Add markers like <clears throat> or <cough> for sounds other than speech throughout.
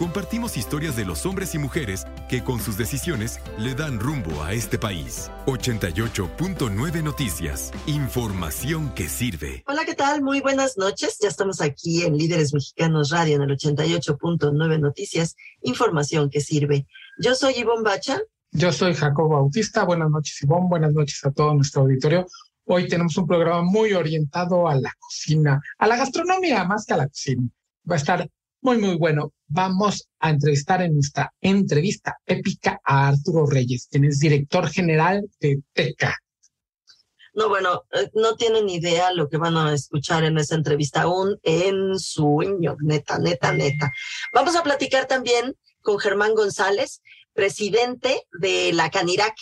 Compartimos historias de los hombres y mujeres que con sus decisiones le dan rumbo a este país. 88.9 Noticias. Información que sirve. Hola, ¿qué tal? Muy buenas noches. Ya estamos aquí en Líderes Mexicanos Radio en el 88.9 Noticias. Información que sirve. Yo soy Ivonne Bacha. Yo soy Jacobo Bautista. Buenas noches, Ivonne. Buenas noches a todo nuestro auditorio. Hoy tenemos un programa muy orientado a la cocina, a la gastronomía más que a la cocina. Va a estar muy, muy bueno. Vamos a entrevistar en nuestra entrevista épica a Arturo Reyes, quien es director general de TECA. No, bueno, eh, no tienen idea lo que van a escuchar en esa entrevista, un sueño, neta, neta, neta. Vamos a platicar también con Germán González, presidente de la Canirac,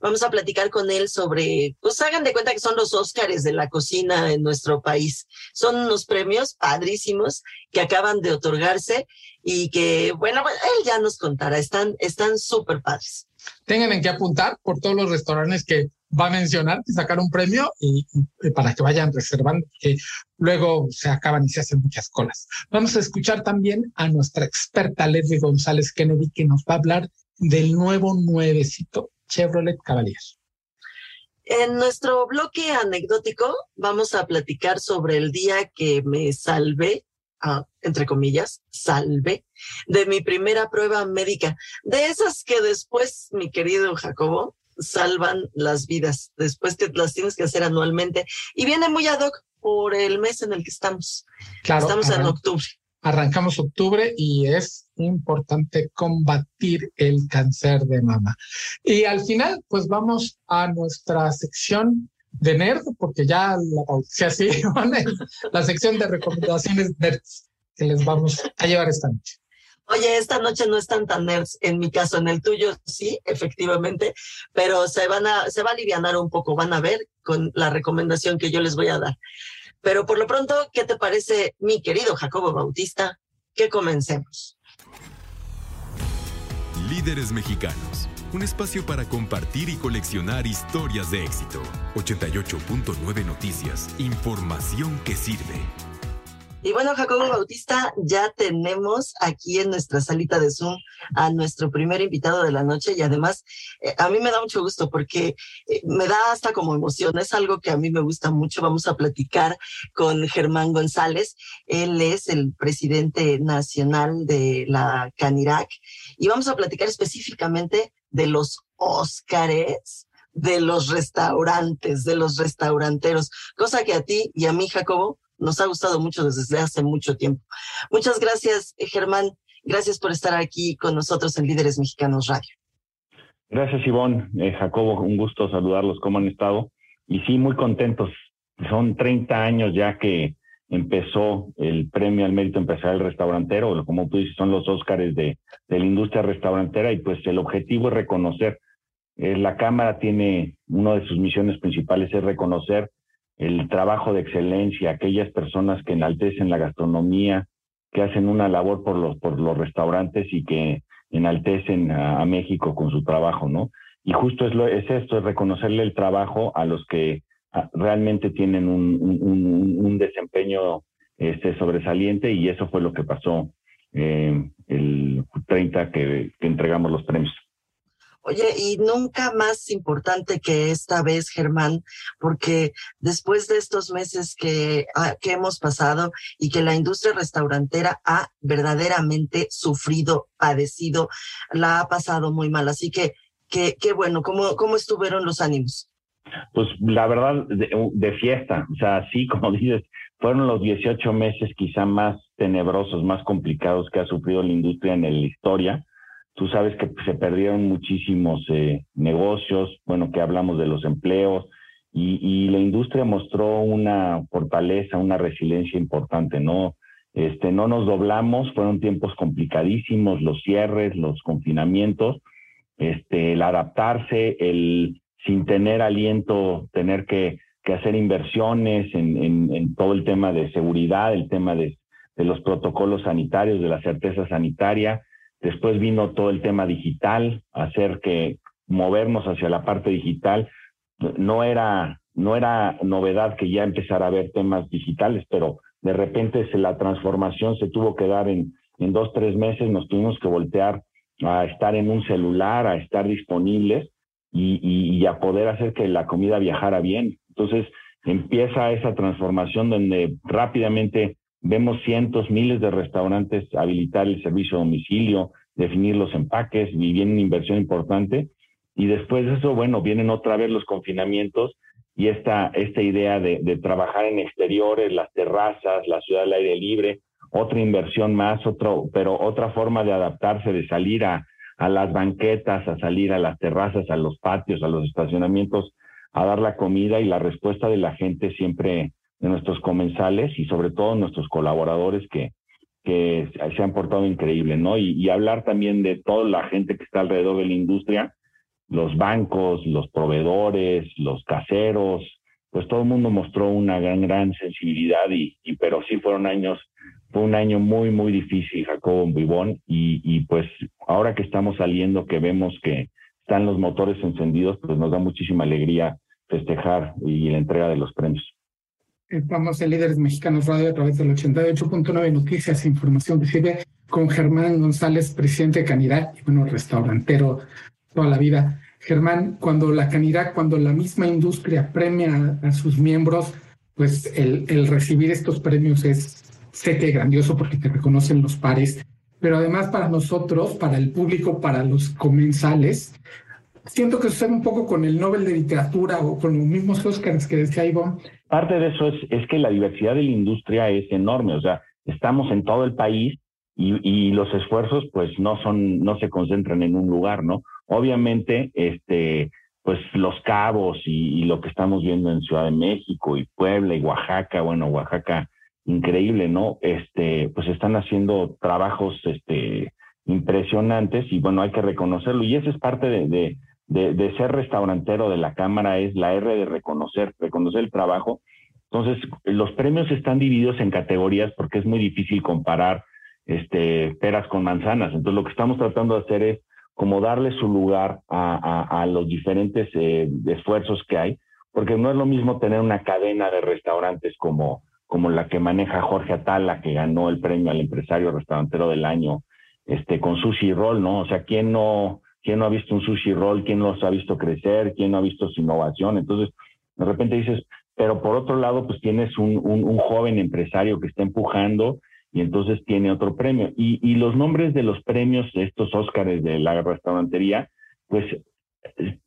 Vamos a platicar con él sobre, pues hagan de cuenta que son los Óscares de la cocina en nuestro país. Son unos premios padrísimos que acaban de otorgarse y que, bueno, él ya nos contará, están están súper padres. Tengan en qué apuntar por todos los restaurantes que va a mencionar que sacar un premio y, para que vayan reservando, que luego se acaban y se hacen muchas colas. Vamos a escuchar también a nuestra experta Leslie González Kennedy, que nos va a hablar del nuevo nuevecito Chevrolet Cavalier. En nuestro bloque anecdótico vamos a platicar sobre el día que me salvé, ah, entre comillas, salvé, de mi primera prueba médica. De esas que después, mi querido Jacobo, salvan las vidas, después que las tienes que hacer anualmente. Y viene muy ad hoc por el mes en el que estamos. estamos en octubre. Arrancamos octubre y es importante combatir el cáncer de mama. Y al final, pues vamos a nuestra sección de nerd, porque ya la así, <laughs> la sección de recomendaciones nerds que les vamos a llevar esta noche. Oye, esta noche no están tan nerds, en mi caso, en el tuyo sí, efectivamente, pero se van a, se va a aliviar un poco, van a ver con la recomendación que yo les voy a dar. Pero por lo pronto, ¿qué te parece, mi querido Jacobo Bautista? Que comencemos. Líderes mexicanos. Un espacio para compartir y coleccionar historias de éxito. 88.9 Noticias. Información que sirve. Y bueno, Jacobo Bautista, ya tenemos aquí en nuestra salita de Zoom a nuestro primer invitado de la noche y además eh, a mí me da mucho gusto porque eh, me da hasta como emoción, es algo que a mí me gusta mucho. Vamos a platicar con Germán González, él es el presidente nacional de la Canirac y vamos a platicar específicamente de los Óscares de los restaurantes, de los restauranteros, cosa que a ti y a mí, Jacobo, nos ha gustado mucho desde hace mucho tiempo. Muchas gracias, Germán. Gracias por estar aquí con nosotros en Líderes Mexicanos Radio. Gracias, Ivonne. Eh, Jacobo, un gusto saludarlos. ¿Cómo han estado? Y sí, muy contentos. Son 30 años ya que empezó el premio al mérito empresarial restaurantero, como tú dices, son los Óscares de, de la industria restaurantera y pues el objetivo es reconocer. Eh, la Cámara tiene, una de sus misiones principales es reconocer el trabajo de excelencia, aquellas personas que enaltecen la gastronomía, que hacen una labor por los, por los restaurantes y que enaltecen a, México con su trabajo, ¿no? Y justo es, lo, es esto, es reconocerle el trabajo a los que realmente tienen un, un, desempeño este, sobresaliente y eso fue lo que pasó eh, el 30 que entregamos los premios. Oye, y nunca más importante que esta vez, Germán, porque después de estos meses que, ah, que hemos pasado y que la industria restaurantera ha verdaderamente sufrido, padecido, la ha pasado muy mal. Así que, qué bueno, ¿cómo, ¿cómo estuvieron los ánimos? Pues la verdad, de, de, fiesta, o sea, sí, <laughs> como dices, fueron los 18 meses quizá más tenebrosos, más complicados que ha sufrido la industria en la historia. Tú sabes que se perdieron muchísimos eh, negocios, bueno, que hablamos de los empleos, y, y, la industria mostró una fortaleza, una resiliencia importante, ¿no? Este, no nos doblamos, fueron tiempos complicadísimos, los cierres, los confinamientos, este, el adaptarse, el sin tener aliento, tener que, que hacer inversiones en, en, en, todo el tema de seguridad, el tema de, de los protocolos sanitarios, de la certeza sanitaria. Después vino todo el tema digital, hacer que movernos hacia la parte digital. No era, no era novedad que ya empezara a haber temas digitales, pero de repente la transformación se tuvo que dar en, en dos, tres meses, nos tuvimos que voltear a estar en un celular, a estar disponibles y, y a poder hacer que la comida viajara bien. Entonces empieza esa transformación donde rápidamente Vemos cientos, miles de restaurantes habilitar el servicio a domicilio, definir los empaques, y viene una inversión importante. Y después de eso, bueno, vienen otra vez los confinamientos y esta, esta idea de, de trabajar en exteriores, las terrazas, la ciudad al aire libre, otra inversión más, otro, pero otra forma de adaptarse, de salir a, a las banquetas, a salir a las terrazas, a los patios, a los estacionamientos, a dar la comida y la respuesta de la gente siempre de nuestros comensales y sobre todo nuestros colaboradores que, que se han portado increíble, ¿no? Y, hablar también de toda la gente que está alrededor de la industria, los bancos, los proveedores, los caseros, pues todo el mundo mostró una gran, gran sensibilidad y, y pero sí fueron años, fue un año muy, muy difícil, Jacobo Bibón, y, y pues ahora que estamos saliendo, que vemos que están los motores encendidos, pues nos da muchísima alegría festejar y la entrega de los premios. Estamos en Líderes Mexicanos Radio a través del 88.9 Noticias e Información que sirve con Germán González, presidente de Canidad y bueno, restaurantero toda la vida. Germán, cuando la Canidad, cuando la misma industria premia a, a sus miembros, pues el, el, recibir estos premios es, sé que grandioso porque te reconocen los pares, pero además para nosotros, para el público, para los comensales, siento que sucede un poco con el Nobel de Literatura o con los mismos Oscars que decía Ivonne. Parte de eso es, es que la diversidad de la industria es enorme, o sea, estamos en todo el país y, y los esfuerzos pues no son, no se concentran en un lugar, ¿no? Obviamente, este, pues los cabos y, lo que estamos viendo en Ciudad de México y Puebla y Oaxaca, bueno, Oaxaca, increíble, ¿no? Este, pues están haciendo trabajos, este, impresionantes y bueno, hay que reconocerlo y eso es parte de, de, ser restaurantero de la Cámara es la R de reconocer, reconocer el trabajo. Entonces, los premios están divididos en categorías porque es muy difícil comparar este, peras con manzanas. Entonces, lo que estamos tratando de hacer es como darle su lugar a, a, a los diferentes eh, esfuerzos que hay, porque no es lo mismo tener una cadena de restaurantes como, como la que maneja Jorge Atala, que ganó el premio al empresario restaurantero del año, este, con sushi roll, ¿no? O sea, ¿quién no, ¿Quién no ha visto un sushi roll? ¿Quién los ha visto crecer? ¿Quién no ha visto su innovación? Entonces, de repente dices, pero por otro lado, pues tienes un, un, un joven empresario que está empujando y entonces tiene otro premio. Y, los nombres de los premios, estos Óscares de la restaurantería, pues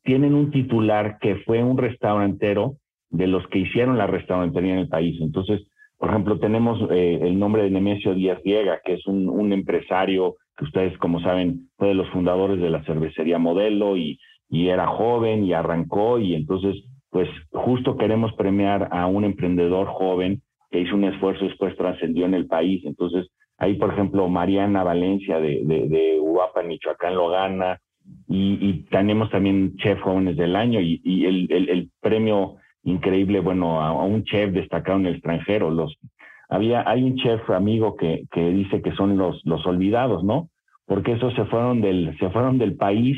tienen un titular que fue un restaurantero de los que hicieron la restaurantería en el país. Entonces, por ejemplo, tenemos eh, el nombre de Nemesio Díaz Viega, que es un empresario ustedes, como saben, fue de los fundadores de la cervecería Modelo y, y era joven y arrancó y entonces, pues justo queremos premiar a un emprendedor joven que hizo un esfuerzo y después trascendió en el país. Entonces, ahí, por ejemplo, Mariana Valencia de, de, de Uruapan, Michoacán, lo gana. Y, y, tenemos también chef jóvenes del año y, y el, el, premio increíble, bueno, a, un chef destacado en el extranjero. Los había, hay un chef amigo que, que dice que son los, los olvidados, ¿no? Porque esos se fueron del, se fueron del país,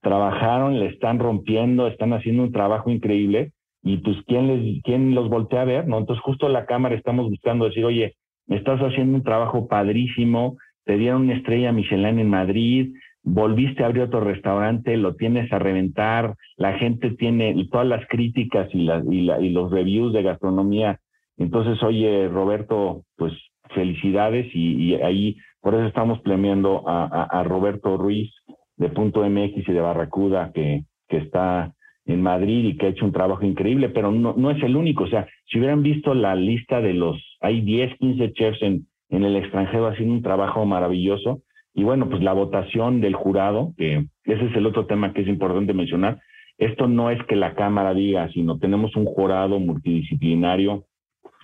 trabajaron, le están rompiendo, están haciendo un trabajo increíble, y pues quién les, quién los voltea a ver, ¿no? Entonces justo la cámara estamos buscando decir, oye, estás haciendo un trabajo padrísimo, te dieron una estrella Michelin en Madrid, volviste a abrir otro restaurante, lo tienes a reventar, la gente tiene todas las críticas y, la, y, la, y los reviews de gastronomía entonces, oye, Roberto, pues felicidades y, ahí, por eso estamos premiando a, Roberto Ruiz de Punto MX y de Barracuda, que, que está en Madrid y que ha hecho un trabajo increíble, pero no, no es el único. O sea, si hubieran visto la lista de los, hay 10, 15 chefs en, en el extranjero haciendo un trabajo maravilloso. Y bueno, pues la votación del jurado, que ese es el otro tema que es importante mencionar. Esto no es que la Cámara diga, sino tenemos un jurado multidisciplinario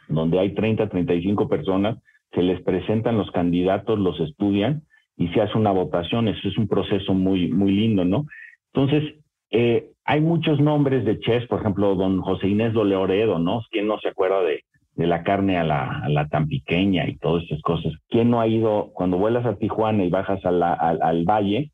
donde hay 30, 35 personas, se les presentan los candidatos, los estudian y se hace una votación. Eso es un proceso muy, muy lindo, ¿no? Entonces, eh, hay muchos nombres de chefs, por ejemplo, don José Inés Doleoredo, ¿no? ¿Quién no se acuerda de, de la carne a la, a la tan pequeña y todas esas cosas? ¿Quién no ha ido, cuando vuelas a Tijuana y bajas a al valle,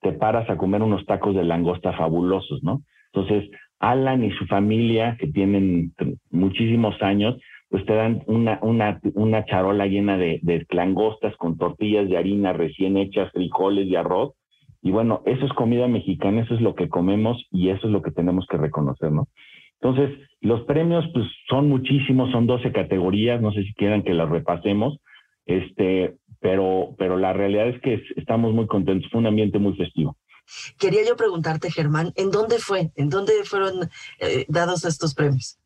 te paras a comer unos tacos de langosta fabulosos, ¿no? Entonces, Alan y su familia, que tienen muchísimos años, pues te dan una, una, una charola llena de, de langostas con tortillas de harina recién hechas, frijoles y arroz. Y bueno, eso es comida mexicana, eso es lo que comemos y eso es lo que tenemos que reconocer, ¿no? Entonces, los premios, pues son muchísimos, son 12 categorías, no sé si quieran que las repasemos, este, pero, pero la realidad es que estamos muy contentos, fue un ambiente muy festivo. Quería yo preguntarte, Germán, ¿en dónde fue? ¿En dónde fueron eh, dados estos premios?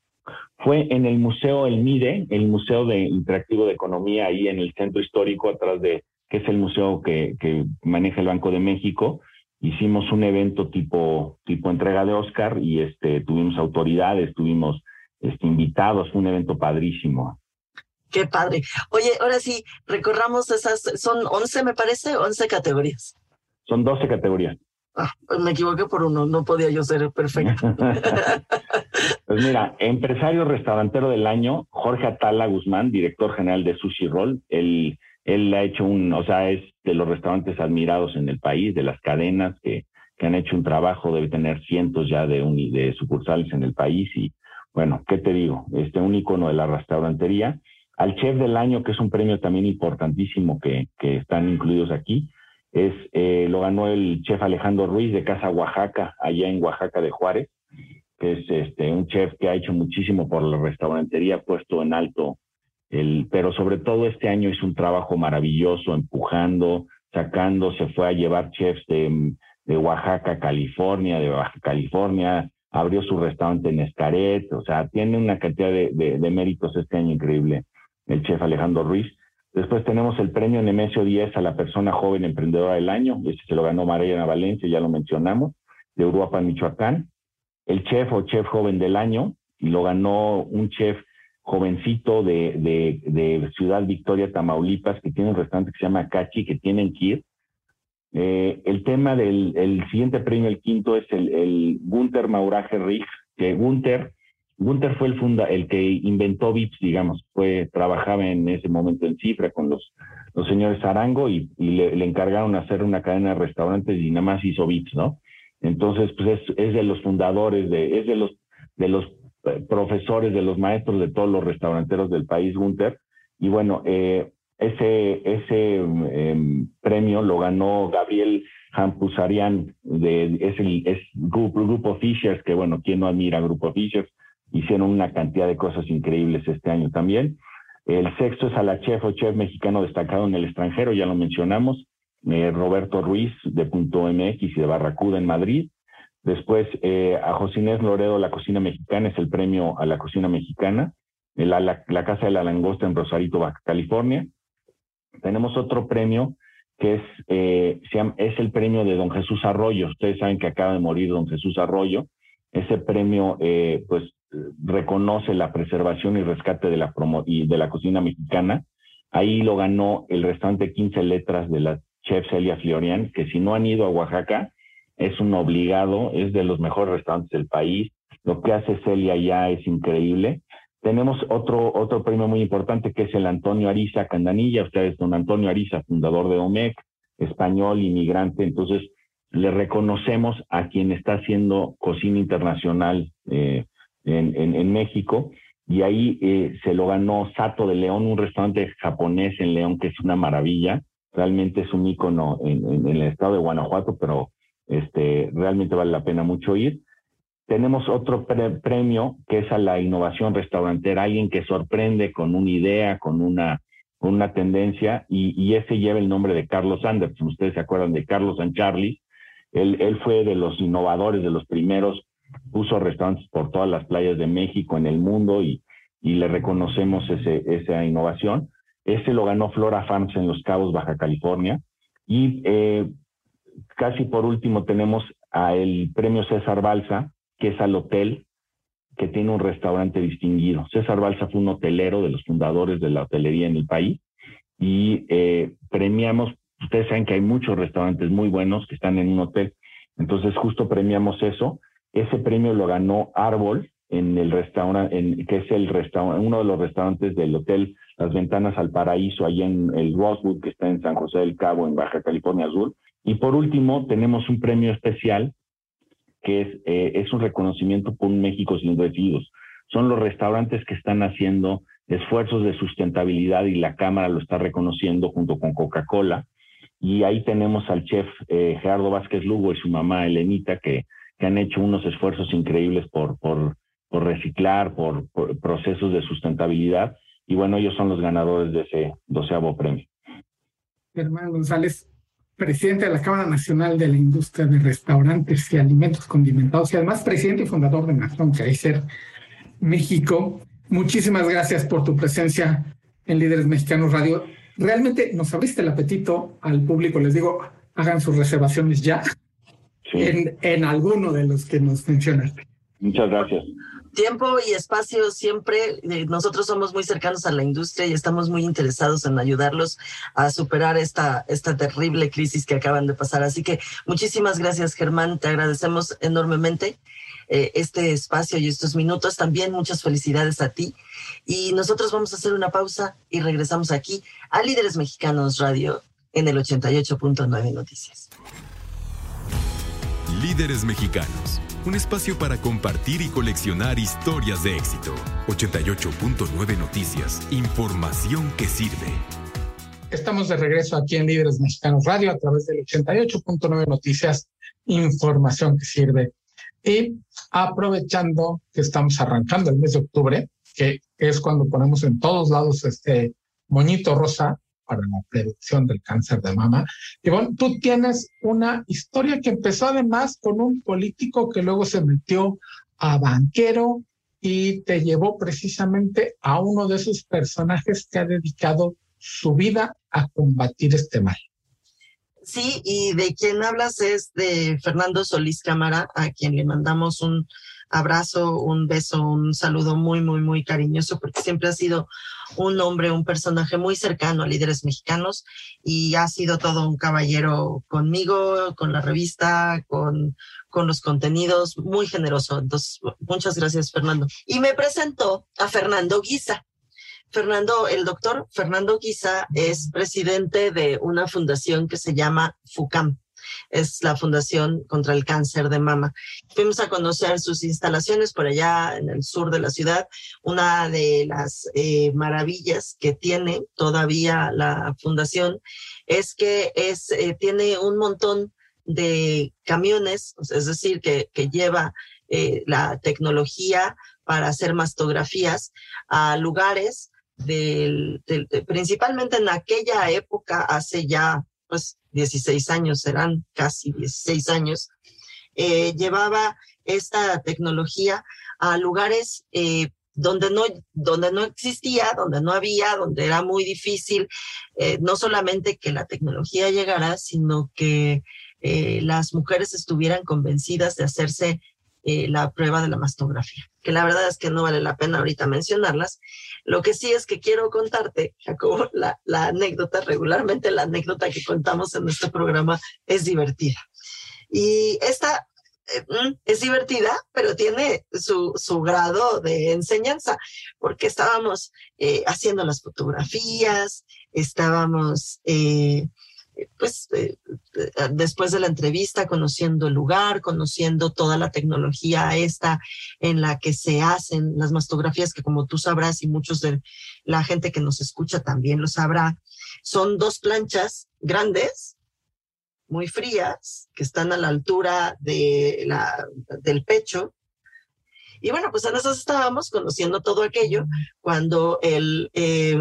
Fue en el Museo El MIDE, el Museo de Interactivo de Economía, ahí en el centro histórico, atrás de, que es el museo que, que maneja el Banco de México. Hicimos un evento tipo, tipo entrega de Oscar y este, tuvimos autoridades, tuvimos este, invitados, fue un evento padrísimo. Qué padre. Oye, ahora sí, recorramos esas, son 11 me parece, 11 categorías. Son 12 categorías. Ah, pues me equivoqué por uno, no podía yo ser perfecto. <laughs> pues mira, empresario restaurantero del año, Jorge Atala Guzmán, director general de Sushi Roll. Él, él ha hecho un, o sea, es de los restaurantes admirados en el país, de las cadenas que, que han hecho un trabajo, debe tener cientos ya de, un, de sucursales en el país. Y bueno, ¿qué te digo? Este, un icono de la restaurantería. Al chef del año, que es un premio también importantísimo que, que están incluidos aquí, es eh, lo ganó el chef Alejandro Ruiz de Casa Oaxaca, allá en Oaxaca de Juárez, que es este un chef que ha hecho muchísimo por la restaurantería, puesto en alto el, pero sobre todo este año hizo un trabajo maravilloso, empujando, sacando, se fue a llevar chefs de, de Oaxaca, California, de Baja California, abrió su restaurante en Escaret, o sea, tiene una cantidad de, de, de méritos este año increíble el chef Alejandro Ruiz. Después tenemos el premio Nemesio 10 a la persona joven emprendedora del año. Ese se lo ganó Mariana Valencia, ya lo mencionamos, de Uruapan, Michoacán. El chef o chef joven del año, y lo ganó un chef jovencito de, de, de, Ciudad Victoria, Tamaulipas, que tiene un restaurante que se llama Cachi, que tienen que ir. Eh, el tema del el siguiente premio, el quinto, es el, el Gunther Mauraje Rich, que Gunther Gunther fue el funda, el que inventó Vips, digamos, fue, trabajaba en ese momento en Cifra con los, los señores Arango y, le, encargaron hacer una cadena de restaurantes y nada más hizo Vips, ¿no? Entonces, pues es, es de los fundadores, de, es de los, de los eh, profesores, de los maestros de todos los restauranteros del país, Gunther. Y bueno, eh, ese, ese eh, premio lo ganó Gabriel Hampusarian, de, es el es grupo, grupo Fishers, que bueno, ¿quién no admira Grupo Fishers? Hicieron una cantidad de cosas increíbles este año también. El sexto es a la chef o chef mexicano destacado en el extranjero, ya lo mencionamos, eh, Roberto Ruiz de Punto MX y de Barracuda en Madrid. Después eh, a José Inés Loredo, la cocina mexicana, es el premio a la cocina mexicana. La, la, la Casa de la Langosta en Rosarito, California. Tenemos otro premio que es, eh, es el premio de don Jesús Arroyo. Ustedes saben que acaba de morir don Jesús Arroyo. Ese premio, eh, pues, reconoce la preservación y rescate de la, promo y de la cocina mexicana. Ahí lo ganó el restaurante 15 letras de la chef Celia Florian, que si no han ido a Oaxaca, es un obligado, es de los mejores restaurantes del país. Lo que hace Celia ya es increíble. Tenemos otro, otro premio muy importante que es el Antonio Ariza Candanilla. Ustedes, don Antonio Ariza, fundador de OMEC, español, inmigrante. Entonces, le reconocemos a quien está haciendo cocina internacional eh, en, en, México y ahí eh, se lo ganó Sato de León, un restaurante japonés en León que es una maravilla. Realmente es un ícono en, el estado de Guanajuato, pero este, realmente vale la pena mucho ir. Tenemos otro pre premio que es a la innovación restaurantera, alguien que sorprende con una idea, con una, una tendencia, y, y ese lleva el nombre de Carlos Anderson. Ustedes se acuerdan de Carlos San Charlie. Él, él fue de los innovadores, de los primeros puso restaurantes por todas las playas de México, en el mundo, y, y le reconocemos ese, esa innovación. Ese lo ganó Flora Farms en Los Cabos, Baja California. Y eh, casi por último tenemos a el premio César Balsa, que es al hotel que tiene un restaurante distinguido. César Balsa fue un hotelero de los fundadores de la hotelería en el país y eh, premiamos, ustedes saben que hay muchos restaurantes muy buenos que están en un hotel, entonces justo premiamos eso. Ese premio lo ganó Árbol en el restaurante, que es el restaurante, uno de los restaurantes del hotel Las Ventanas al Paraíso, ahí en el Rosewood, que está en San José del Cabo, en Baja California Sur. Y por último, tenemos un premio especial que es, eh, es un reconocimiento por un México sin residuos. Son los restaurantes que están haciendo esfuerzos de sustentabilidad y la Cámara lo está reconociendo junto con Coca-Cola. Y ahí tenemos al chef eh, Gerardo Vázquez Lugo y su mamá Elenita que, que han hecho unos esfuerzos increíbles por, por, reciclar, por, procesos de sustentabilidad. Y bueno, ellos son los ganadores de ese doceavo premio. Germán González, presidente de la Cámara Nacional de la Industria de Restaurantes y Alimentos Condimentados y además presidente y fundador de Nación Kaiser México. Muchísimas gracias por tu presencia en Líderes Mexicanos Radio. Realmente nos abriste el apetito al público. Les digo, hagan sus reservaciones ya sí. en, en alguno de los que nos mencionaste. Muchas gracias tiempo y espacio siempre. Eh, nosotros somos muy cercanos a la industria y estamos muy interesados en ayudarlos a superar esta, esta terrible crisis que acaban de pasar. Así que muchísimas gracias, Germán. Te agradecemos enormemente eh, este espacio y estos minutos. También muchas felicidades a ti. Y nosotros vamos a hacer una pausa y regresamos aquí a Líderes Mexicanos Radio en el 88.9 Noticias. Líderes Mexicanos un espacio para compartir y coleccionar historias de éxito. 88.9 Noticias, información que sirve. Estamos de regreso aquí en Líderes Mexicanos Radio a través del 88.9 Noticias, información que sirve. Y aprovechando que estamos arrancando el mes de octubre, que es cuando ponemos en todos lados este moñito rosa, para la prevención del cáncer de mama. Y bueno, tú tienes una historia que empezó además con un político que luego se metió a banquero y te llevó precisamente a uno de esos personajes que ha dedicado su vida a combatir este mal. Sí, y de quien hablas es de Fernando Solís Cámara, a quien le mandamos un abrazo, un beso, un saludo muy, muy, muy cariñoso, porque siempre ha sido un hombre, un personaje muy cercano a líderes mexicanos y ha sido todo un caballero conmigo, con la revista, con, con los contenidos, muy generoso. Entonces, muchas gracias, Fernando. Y me presentó a Fernando Guisa. Fernando, el doctor Fernando Guisa es presidente de una fundación que se llama FUCAM, es la Fundación contra el Cáncer de Mama. Fuimos a conocer sus instalaciones por allá en el sur de la ciudad. Una de las eh, maravillas que tiene todavía la fundación es que es, eh, tiene un montón de camiones, es decir, que, que lleva eh, la tecnología para hacer mastografías a lugares del, principalmente en aquella época, hace ya pues 16 años, serán casi 16 años, eh, llevaba esta tecnología a lugares eh, donde no, donde no existía, donde no había, donde era muy difícil, eh, no solamente que la tecnología llegara, sino que las mujeres estuvieran convencidas de hacerse eh, la prueba de la mastografía, que la verdad es que no vale la pena ahorita mencionarlas. Lo que sí es que quiero contarte, Jacobo, la, la anécdota, regularmente la anécdota que contamos en este programa es divertida. Y esta eh, mm, es divertida, pero tiene su, su grado de enseñanza, porque estábamos eh, haciendo las fotografías, estábamos eh, pues eh, después de la entrevista, conociendo el lugar, conociendo toda la tecnología esta en la que se hacen las mastografías, que como tú sabrás y muchos de la gente que nos escucha también lo sabrá, son dos planchas grandes, muy frías, que están a la altura de la, del pecho. Y bueno, pues en esas estábamos conociendo todo aquello cuando el eh,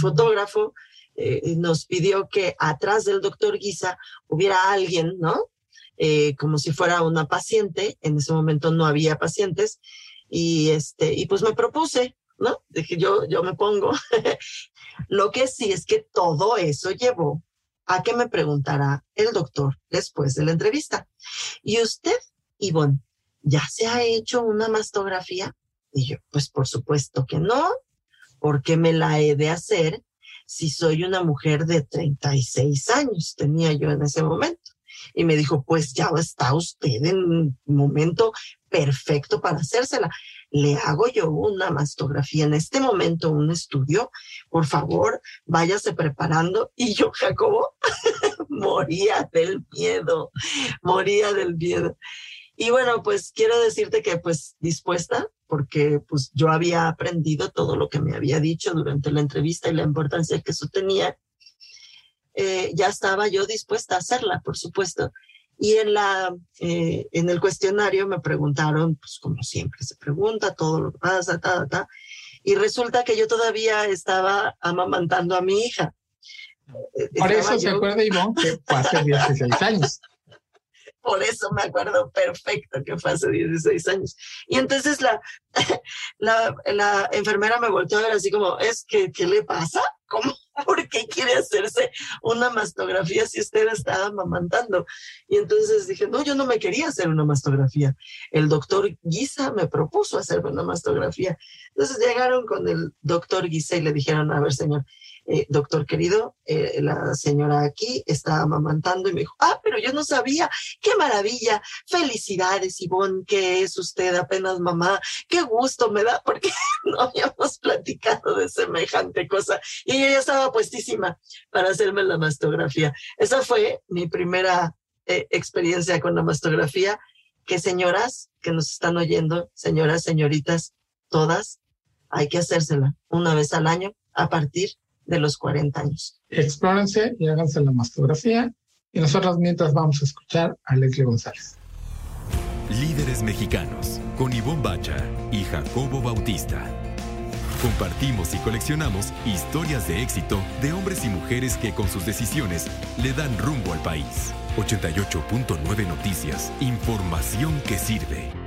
fotógrafo eh, nos pidió que atrás del doctor Guisa hubiera alguien, ¿no? eh, como si fuera una paciente. En ese momento no había pacientes y este, y pues me propuse, ¿no? Dije, yo, yo me pongo. <laughs> Lo que sí es que todo eso llevó a que me preguntara el doctor después de la entrevista. ¿Y usted, Ivonne, ya se ha hecho una mastografía? Y yo, pues por supuesto que no, porque me la he de hacer si soy una mujer de 36 años, tenía yo en ese momento. Y me dijo, pues ya está usted en un momento perfecto para hacérsela. Le hago yo una mastografía en este momento, un estudio. Por favor, váyase preparando. Y yo, Jacobo, <laughs> moría del miedo, moría del miedo. Y bueno, pues quiero decirte que pues dispuesta, porque pues yo había aprendido todo lo que me había dicho durante la entrevista y la importancia que eso tenía. Eh, ya estaba yo dispuesta a hacerla, por supuesto. Y en, la, eh, en el cuestionario me preguntaron, pues como siempre se pregunta, todo lo que pasa, ta, ta, y resulta que yo todavía estaba amamantando a mi hija. Por eso se acuerda Ivonne que fue hace 16 años. Por eso me acuerdo perfecto que fue hace 16 años. Y entonces la, <laughs> la, la enfermera me volteó a ver así como, ¿es que qué le pasa? ¿Cómo? <laughs> ¿Por qué quiere hacerse una mastografía si usted está amamantando? Y entonces dije, no, yo no me quería hacer una mastografía. El doctor Guisa me propuso hacerme una mastografía. Entonces llegaron con el doctor Guisa y le dijeron, a ver, señor, eh, doctor querido, eh, la señora aquí está amamantando y me dijo, ah, pero yo no sabía, qué maravilla, felicidades, Ivonne, que es usted apenas mamá, qué gusto me da, porque <laughs> no habíamos platicado de semejante cosa y ella ya estaba puestísima para hacerme la mastografía. Esa fue mi primera eh, experiencia con la mastografía, que señoras que nos están oyendo, señoras, señoritas, todas, hay que hacérsela una vez al año a partir de los 40 años. Explórense y háganse la mastografía. Y nosotros mientras vamos a escuchar a Leslie González. Líderes mexicanos con Ivonne Bacha y Jacobo Bautista. Compartimos y coleccionamos historias de éxito de hombres y mujeres que con sus decisiones le dan rumbo al país. 88.9 Noticias. Información que sirve.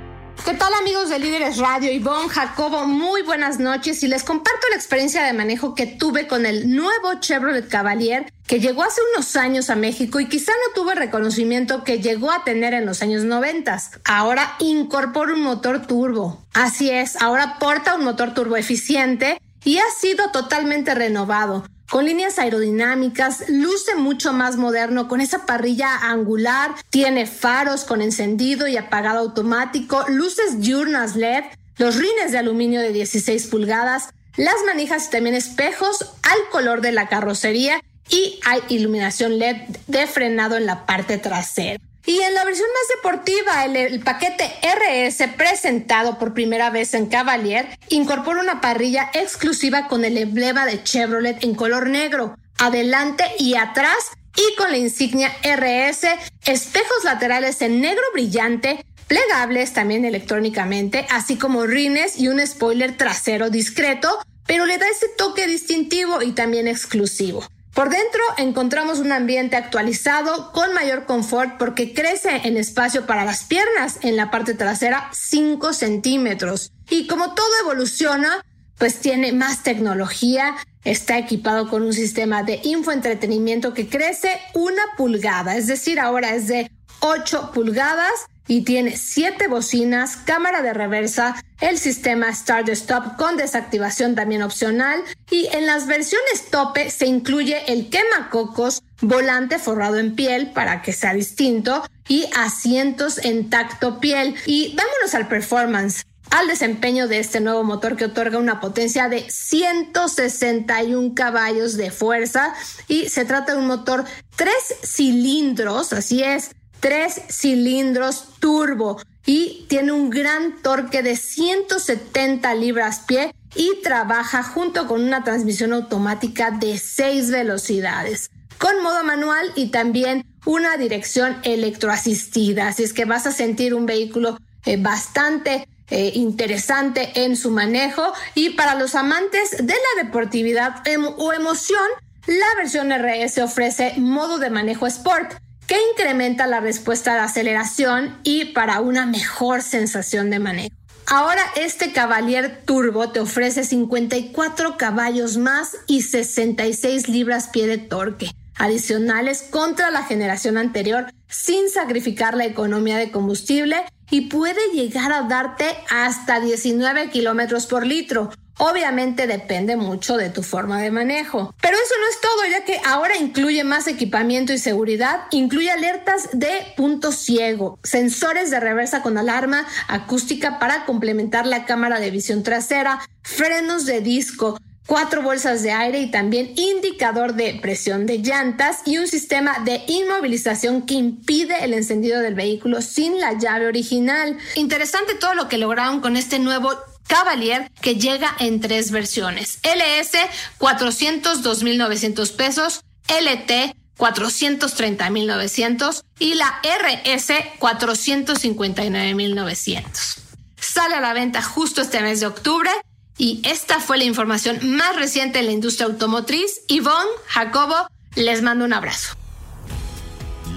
¿Qué tal amigos de Líderes Radio? Ivonne, Jacobo, muy buenas noches y les comparto la experiencia de manejo que tuve con el nuevo Chevrolet Cavalier que llegó hace unos años a México y quizá no tuve el reconocimiento que llegó a tener en los años 90. Ahora incorpora un motor turbo. Así es, ahora porta un motor turbo eficiente y ha sido totalmente renovado con líneas aerodinámicas, luce mucho más moderno con esa parrilla angular, tiene faros con encendido y apagado automático, luces diurnas LED, los rines de aluminio de 16 pulgadas, las manijas y también espejos al color de la carrocería y hay iluminación LED de frenado en la parte trasera. Y en la versión más deportiva, el, paquete RS presentado por primera vez en Cavalier incorpora una parrilla exclusiva con el emblema de Chevrolet en color negro, adelante y atrás y con la insignia RS, espejos laterales en negro brillante, plegables también electrónicamente, así como rines y un spoiler trasero discreto, pero le da ese toque distintivo y también exclusivo. Por dentro encontramos un ambiente actualizado con mayor confort porque crece en espacio para las piernas en la parte trasera 5 centímetros. Y como todo evoluciona, pues tiene más tecnología, está equipado con un sistema de infoentretenimiento que crece una pulgada, es decir, ahora es de 8 pulgadas y tiene 7 bocinas, cámara de reversa, el sistema Start Stop con desactivación también opcional y en las versiones tope se incluye el quemacocos, volante forrado en piel para que sea distinto y asientos en tacto piel. Y vámonos al performance al desempeño de este nuevo motor que otorga una potencia de 161 caballos de fuerza y se trata de un motor tres cilindros, así es, tres cilindros turbo y tiene un gran torque de 170 libras pie y trabaja junto con una transmisión automática de 6 velocidades, con modo manual y también una dirección electroasistida. Así es que vas a sentir un vehículo eh, bastante eh, interesante en su manejo y para los amantes de la deportividad o emoción, la versión RS ofrece modo de manejo Sport que incrementa la respuesta de aceleración y para una mejor sensación de manejo. Ahora este Cavalier Turbo te ofrece 54 caballos más y 66 libras-pie de torque adicionales contra la generación anterior sin sacrificar la economía de combustible y puede llegar a darte hasta 19 kilómetros por litro. Obviamente depende mucho de tu forma de manejo. Pero eso no es todo, ya que ahora incluye más equipamiento y seguridad, incluye alertas de punto ciego, sensores de reversa con alarma acústica para complementar la cámara de visión trasera, frenos de disco, cuatro bolsas de aire y también indicador de presión de llantas y un sistema de inmovilización que impide el encendido del vehículo sin la llave original. Interesante todo lo que lograron con este nuevo Cavalier que llega en tres versiones. LS 402.900 pesos, LT 430.900 y la RS 459.900. Sale a la venta justo este mes de octubre y esta fue la información más reciente en la industria automotriz. Ivonne, Jacobo, les mando un abrazo.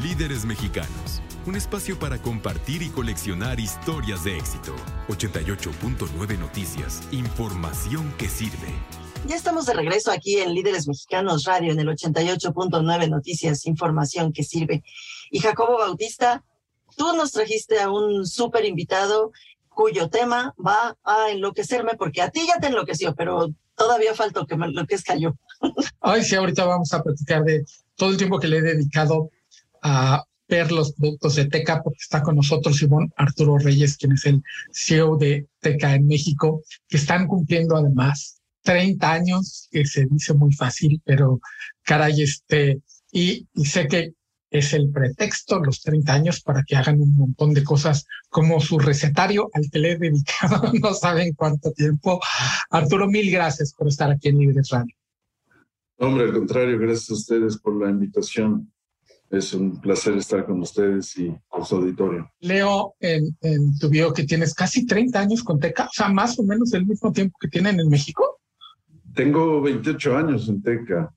Líderes mexicanos, un espacio para compartir y coleccionar historias de éxito. 88.9 Noticias, información que sirve. Ya estamos de regreso aquí en Líderes Mexicanos Radio en el 88.9 Noticias, información que sirve. Y Jacobo Bautista, tú nos trajiste a un súper invitado cuyo tema va a enloquecerme, porque a ti ya te enloqueció, pero todavía falta que me enloquezca yo. <laughs> Ay, sí, ahorita vamos a platicar de todo el tiempo que le he dedicado a ver los productos de Teca, porque está con nosotros Simón Arturo Reyes, quien es el CEO de Teca en México, que están cumpliendo además 30 años, que se dice muy fácil, pero caray, este, y, y sé que es el pretexto, los 30 años, para que hagan un montón de cosas como su recetario al que le he dedicado <laughs> no saben cuánto tiempo. Arturo, mil gracias por estar aquí en Libres Radio. Hombre, al contrario, gracias a ustedes por la invitación. Es un placer estar con ustedes y con su auditorio. Leo en, en tu video que tienes casi 30 años con Teca, o sea, más o menos el mismo tiempo que tienen en México. Tengo 28 años en Teca.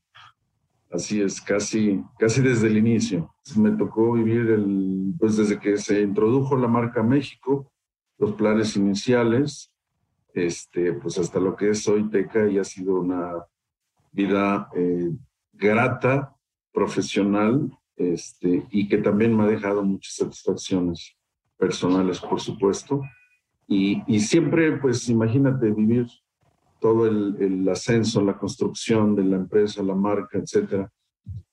Así es, casi, casi desde el inicio. Me tocó vivir el, pues desde que se introdujo la marca México, los planes iniciales, este, pues hasta lo que es hoy Teca y ha sido una vida eh, grata, profesional, este, y que también me ha dejado muchas satisfacciones personales, por supuesto. Y, y siempre, pues imagínate vivir todo el, ascenso, la construcción de la empresa, la marca, etcétera,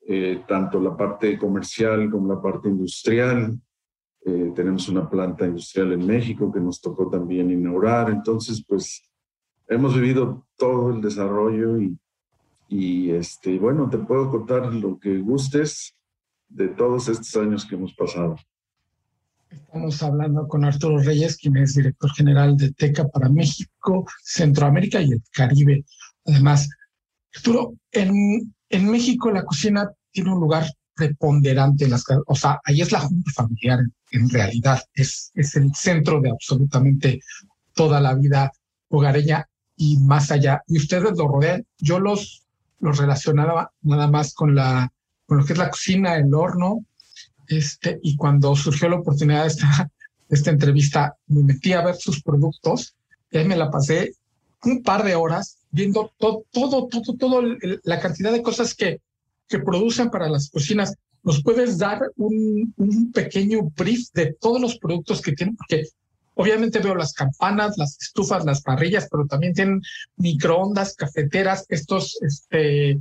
eh, tanto la parte comercial como la parte industrial. Eh, tenemos una planta industrial en México que nos tocó también inaugurar. Entonces, pues hemos vivido todo el desarrollo y, y este, bueno, te puedo contar lo que gustes de todos estos años que hemos pasado. Estamos hablando con Arturo Reyes, quien es director general de TECA para México, Centroamérica y el Caribe. Además, Arturo, en, en México la cocina tiene un lugar preponderante, en las, o sea, ahí es la junta familiar en realidad, es, es el centro de absolutamente toda la vida hogareña y más allá. Y ustedes lo rodean, yo los, los relacionaba nada más con, la, con lo que es la cocina, el horno, este, y cuando surgió la oportunidad de esta, entrevista, me metí a ver sus productos y ahí me la pasé un par de horas viendo todo, todo, todo, todo la cantidad de cosas que, que producen para las cocinas. ¿Nos puedes dar un, un pequeño brief de todos los productos que tienen? Porque obviamente veo las campanas, las estufas, las parrillas, pero también tienen microondas, cafeteras, estos, este,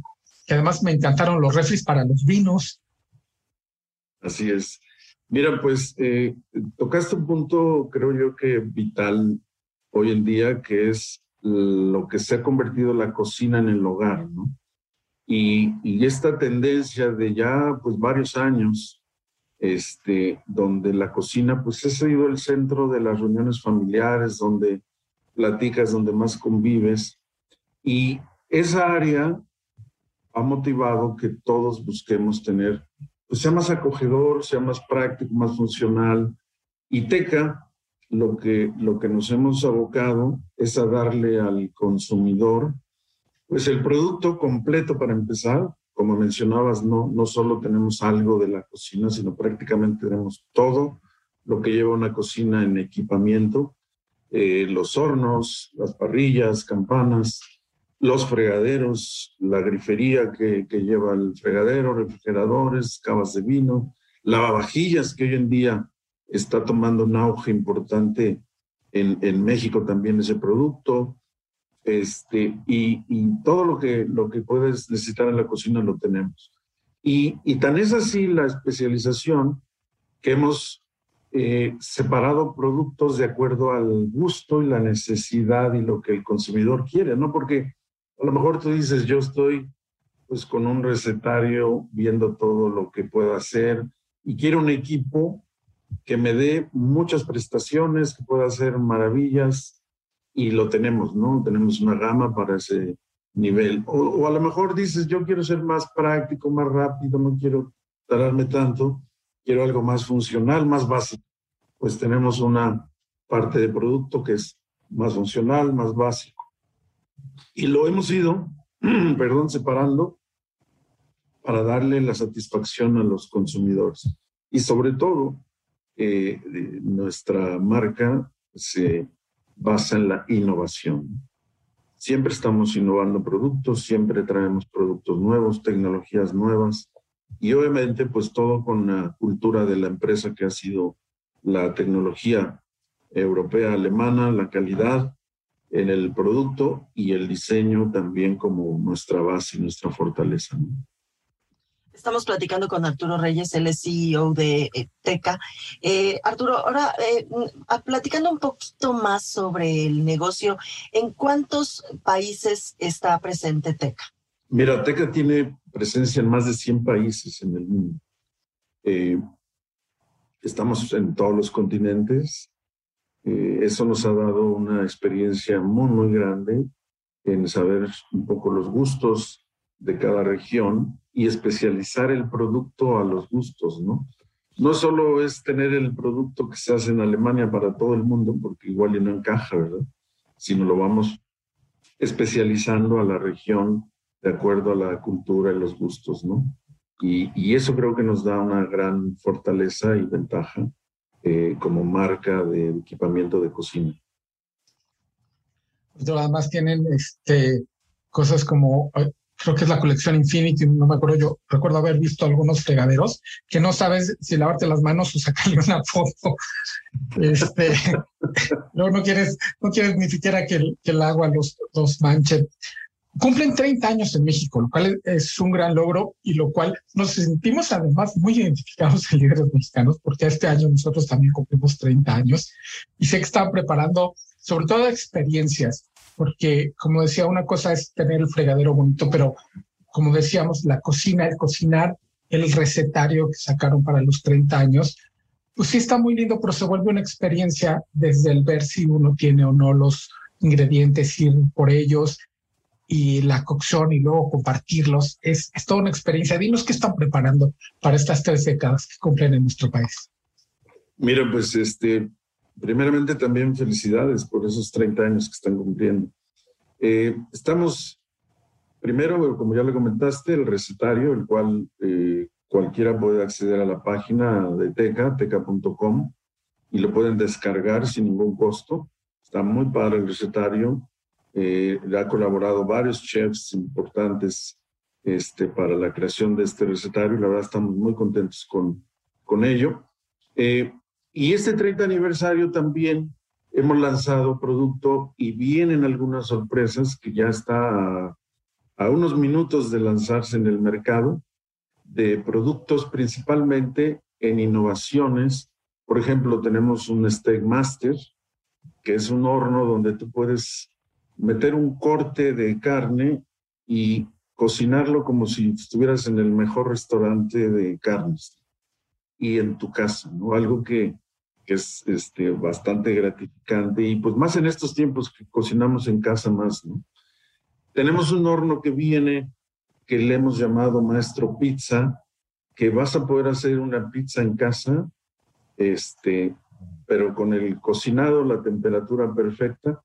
que además me encantaron los refris para los vinos. Así es. Mira, pues eh, tocaste un punto, creo yo que vital hoy en día, que es lo que se ha convertido la cocina en el hogar, ¿no? Y, esta tendencia de ya, pues, varios años, este, donde la cocina, pues, ha sido el centro de las reuniones familiares, donde platicas, donde más convives. Y esa área ha motivado que todos busquemos tener pues sea más acogedor, sea más práctico, más funcional. Y TECA, lo que, lo que nos hemos abocado es a darle al consumidor, pues el producto completo para empezar, como mencionabas, no, no solo tenemos algo de la cocina, sino prácticamente tenemos todo lo que lleva una cocina en equipamiento, eh, los hornos, las parrillas, campanas, los fregaderos, la grifería que, que lleva el fregadero, refrigeradores, cavas de vino, lavavajillas que hoy en día está tomando un auge importante en, en México también ese producto, este, y, y, todo lo que, lo que puedes necesitar en la cocina lo tenemos. Y, y tan es así la especialización que hemos eh, separado productos de acuerdo al gusto y la necesidad y lo que el consumidor quiere, ¿no? Porque a lo mejor tú dices, yo estoy pues con un recetario viendo todo lo que puedo hacer y quiero un equipo que me dé muchas prestaciones, que pueda hacer maravillas y lo tenemos, ¿no? Tenemos una gama para ese nivel. O, a lo mejor dices, yo quiero ser más práctico, más rápido, no quiero tardarme tanto, quiero algo más funcional, más básico. Pues tenemos una parte de producto que es más funcional, más básico y lo hemos ido, <clears throat> perdón, separando para darle la satisfacción a los consumidores. Y sobre todo, eh, nuestra marca se basa en la innovación. Siempre estamos innovando productos, siempre traemos productos nuevos, tecnologías nuevas y obviamente pues todo con la cultura de la empresa que ha sido la tecnología europea, alemana, la calidad en el producto y el diseño también como nuestra base y nuestra fortaleza. Estamos platicando con Arturo Reyes, el CEO de eh, Teca. Eh, Arturo, ahora eh, platicando un poquito más sobre el negocio, ¿en cuántos países está presente Teca? Mira, Teca tiene presencia en más de 100 países en el mundo. estamos en todos los continentes, eh, eso nos ha dado una experiencia muy, muy grande en saber un poco los gustos de cada región y especializar el producto a los gustos, ¿no? No solo es tener el producto que se hace en Alemania para todo el mundo, porque igual y no encaja, ¿verdad? Sino lo vamos especializando a la región de acuerdo a la cultura y los gustos, ¿no? Y, y eso creo que nos da una gran fortaleza y ventaja eh, como marca de equipamiento de cocina. Además tienen este, cosas como, creo que es la colección Infinity, no me acuerdo, yo recuerdo haber visto algunos fregaderos que no sabes si lavarte las manos o sacarle una foto. <laughs> Este, <laughs> no, no quieres, no quieres ni siquiera que el, que el agua los, los manche. Cumplen 30 años en México, lo cual es un gran logro y lo cual nos sentimos además muy identificados en <laughs> líderes mexicanos, porque este año nosotros también cumplimos 30 años y sé que están preparando sobre todo experiencias, porque como decía, una cosa es tener el fregadero bonito, pero como decíamos, la cocina, el cocinar, el recetario que sacaron para los 30 años, pues sí está muy lindo, pero se vuelve una experiencia desde el ver si uno tiene o no los ingredientes, ir por ellos, y la cocción y luego compartirlos. Es, es toda una experiencia. Dinos qué están preparando para estas tres décadas que cumplen en nuestro país. Mira, pues este, primeramente también felicidades por esos 30 años que están cumpliendo. Eh, estamos, primero, como ya le comentaste, el recetario, el cual eh, cualquiera puede acceder a la página de Teca, teca.com, y lo pueden descargar sin ningún costo. Está muy padre el recetario eh, ha colaborado varios chefs importantes este, para la creación de este recetario la verdad estamos muy contentos con, con ello. Eh, y este 30 aniversario también hemos lanzado producto y vienen algunas sorpresas que ya está a, a unos minutos de lanzarse en el mercado de productos principalmente en innovaciones. Por ejemplo, tenemos un Steak Master, que es un horno donde tú puedes meter un corte de carne y cocinarlo como si estuvieras en el mejor restaurante de carnes y en tu casa, ¿no? Algo que, que es este, bastante gratificante y pues más en estos tiempos que cocinamos en casa más, ¿no? Tenemos un horno que viene que le hemos llamado Maestro Pizza, que vas a poder hacer una pizza en casa, este, pero con el cocinado, la temperatura perfecta,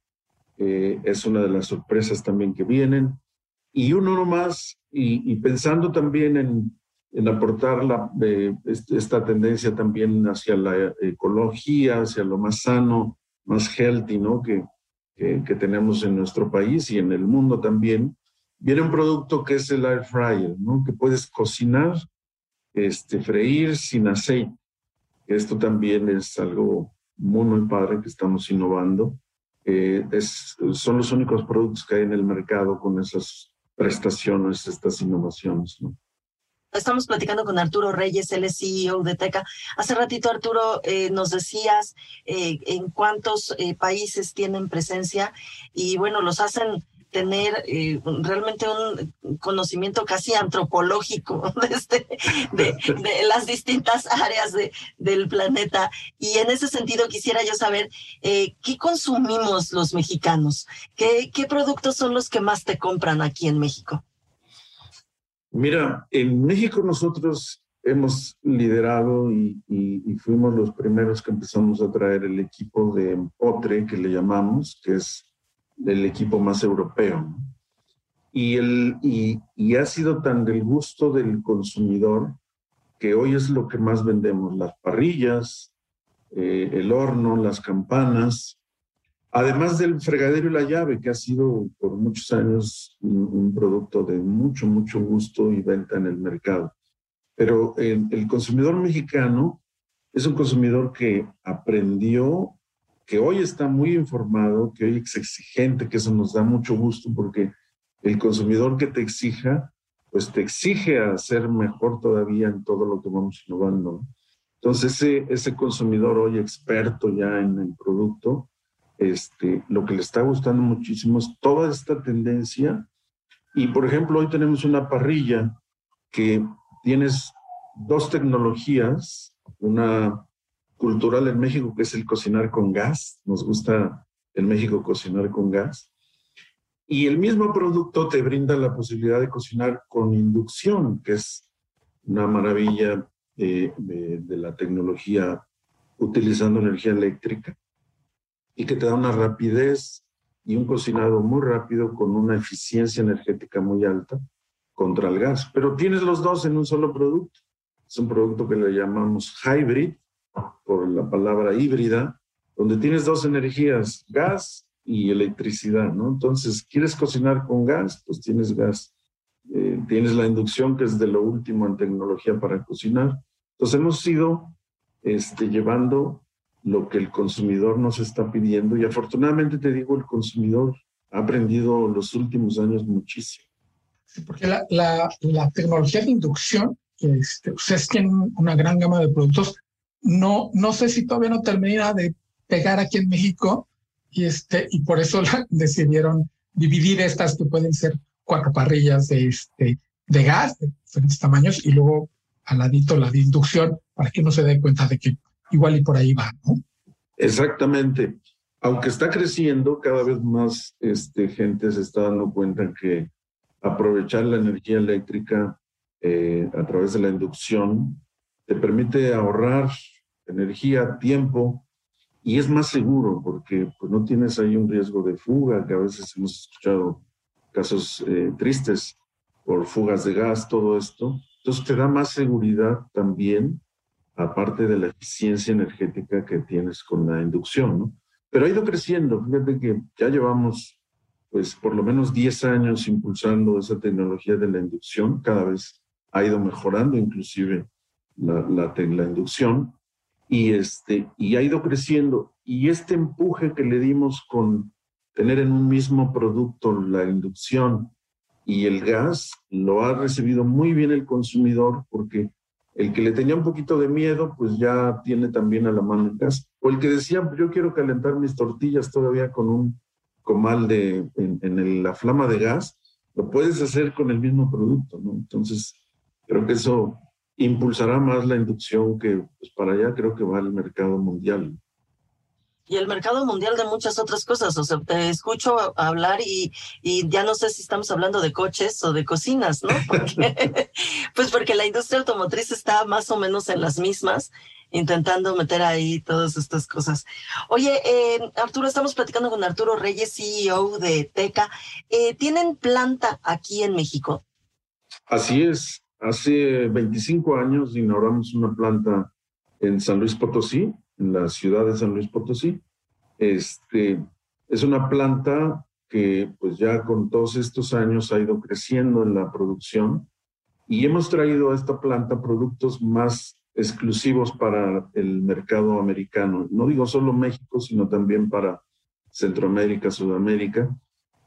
eh, es una de las sorpresas también que vienen. Y uno más y, pensando también en, aportar este, esta tendencia también hacia la ecología, hacia lo más sano, más healthy, ¿no? Que, que, que, tenemos en nuestro país y en el mundo también, viene un producto que es el air fryer, ¿no? Que puedes cocinar, este, freír sin aceite. Esto también es algo muy, muy padre que estamos innovando. Eh, es, son los únicos productos que hay en el mercado con esas prestaciones, estas innovaciones, ¿no? Estamos platicando con Arturo Reyes, es CEO de Teca. Hace ratito, Arturo, eh, nos decías eh, en cuántos eh, países tienen presencia y bueno, los hacen tener eh, realmente un conocimiento casi antropológico <laughs> de, este, de, las distintas áreas de, del planeta. Y en ese sentido quisiera yo saber eh, qué consumimos los mexicanos, ¿Qué, qué productos son los que más te compran aquí en México. Mira, en México nosotros hemos liderado y, y, fuimos los primeros que empezamos a traer el equipo de Potre, que le llamamos, que es del equipo más europeo. Y, el, y, ha sido tan del gusto del consumidor que hoy es lo que más vendemos, las parrillas, eh, el horno, las campanas, además del fregadero y la llave, que ha sido por muchos años un, producto de mucho, mucho gusto y venta en el mercado. Pero el, el consumidor mexicano es un consumidor que aprendió que hoy está muy informado, que hoy es exigente, que eso nos da mucho gusto porque el consumidor que te exija, pues te exige a ser mejor todavía en todo lo que vamos innovando. Entonces, ese, ese consumidor hoy experto ya en el producto, este, lo que le está gustando muchísimo es toda esta tendencia. Y, por ejemplo, hoy tenemos una parrilla que tienes dos tecnologías, una cultural en México, que es el cocinar con gas. Nos gusta en México cocinar con gas. Y el mismo producto te brinda la posibilidad de cocinar con inducción, que es una maravilla de, de, la tecnología utilizando energía eléctrica y que te da una rapidez y un cocinado muy rápido con una eficiencia energética muy alta contra el gas. Pero tienes los dos en un solo producto. Es un producto que le llamamos hybrid por la palabra híbrida, donde tienes dos energías, gas y electricidad, ¿no? Entonces, ¿quieres cocinar con gas? Pues tienes gas. Eh, tienes la inducción, que es de lo último en tecnología para cocinar. Entonces, hemos ido este, llevando lo que el consumidor nos está pidiendo y afortunadamente te digo, el consumidor ha aprendido los últimos años muchísimo. porque la, la, tecnología de inducción, este, ustedes tienen una gran gama de productos no, no sé si todavía no termina de pegar aquí en México y, este, y por eso <laughs> decidieron dividir estas que pueden ser cuatro parrillas de, este, de gas de diferentes tamaños y luego al ladito la de inducción para que no se den cuenta de que igual y por ahí va, ¿no? Exactamente. Aunque está creciendo, cada vez más este, gente se está dando cuenta que aprovechar la energía eléctrica eh, a través de la inducción te permite ahorrar energía, tiempo, y es más seguro porque pues, no tienes ahí un riesgo de fuga, que a veces hemos escuchado casos eh, tristes por fugas de gas, todo esto. Entonces te da más seguridad también, aparte de la eficiencia energética que tienes con la inducción, ¿no? Pero ha ido creciendo, fíjate que ya llevamos pues por lo menos 10 años impulsando esa tecnología de la inducción, cada vez ha ido mejorando inclusive la, la, la inducción, y, este, y ha ido creciendo. Y este empuje que le dimos con tener en un mismo producto la inducción y el gas, lo ha recibido muy bien el consumidor porque el que le tenía un poquito de miedo, pues ya tiene también a la mano el gas. O el que decía, yo quiero calentar mis tortillas todavía con un comal de, en, la flama de gas, lo puedes hacer con el mismo producto, ¿no? Entonces, creo que eso impulsará más la inducción que pues, para allá creo que va el mercado mundial. Y el mercado mundial de muchas otras cosas. O sea, te escucho hablar y, y ya no sé si estamos hablando de coches o de cocinas, ¿no? <laughs> Porque, pues porque la industria automotriz está más o menos en las mismas, intentando meter ahí todas estas cosas. Oye, eh, Arturo, estamos platicando con Arturo Reyes, CEO de Teca. Eh, ¿Tienen planta aquí en México? Así es. Hace 25 años inauguramos una planta en San Luis Potosí, en la ciudad de San Luis Potosí. Este, es una planta que pues ya con todos estos años ha ido creciendo en la producción y hemos traído a esta planta productos más exclusivos para el mercado americano. No digo solo México, sino también para Centroamérica, Sudamérica.